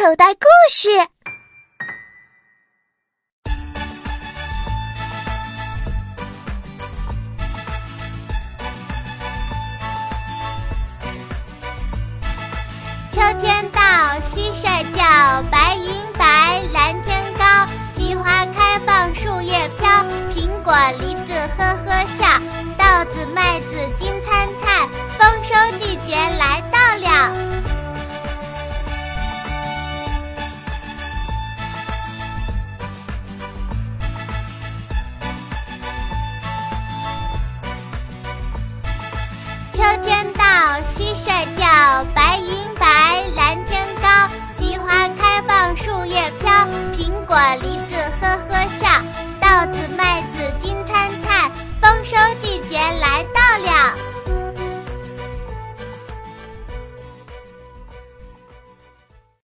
口袋故事。秋天到蟋蟀叫白云白蓝天高菊花开放树叶飘苹果梨秋天到蟋蟀叫白云白蓝天高菊花开放树叶飘苹果梨子呵呵笑稻子麦子金灿灿丰收季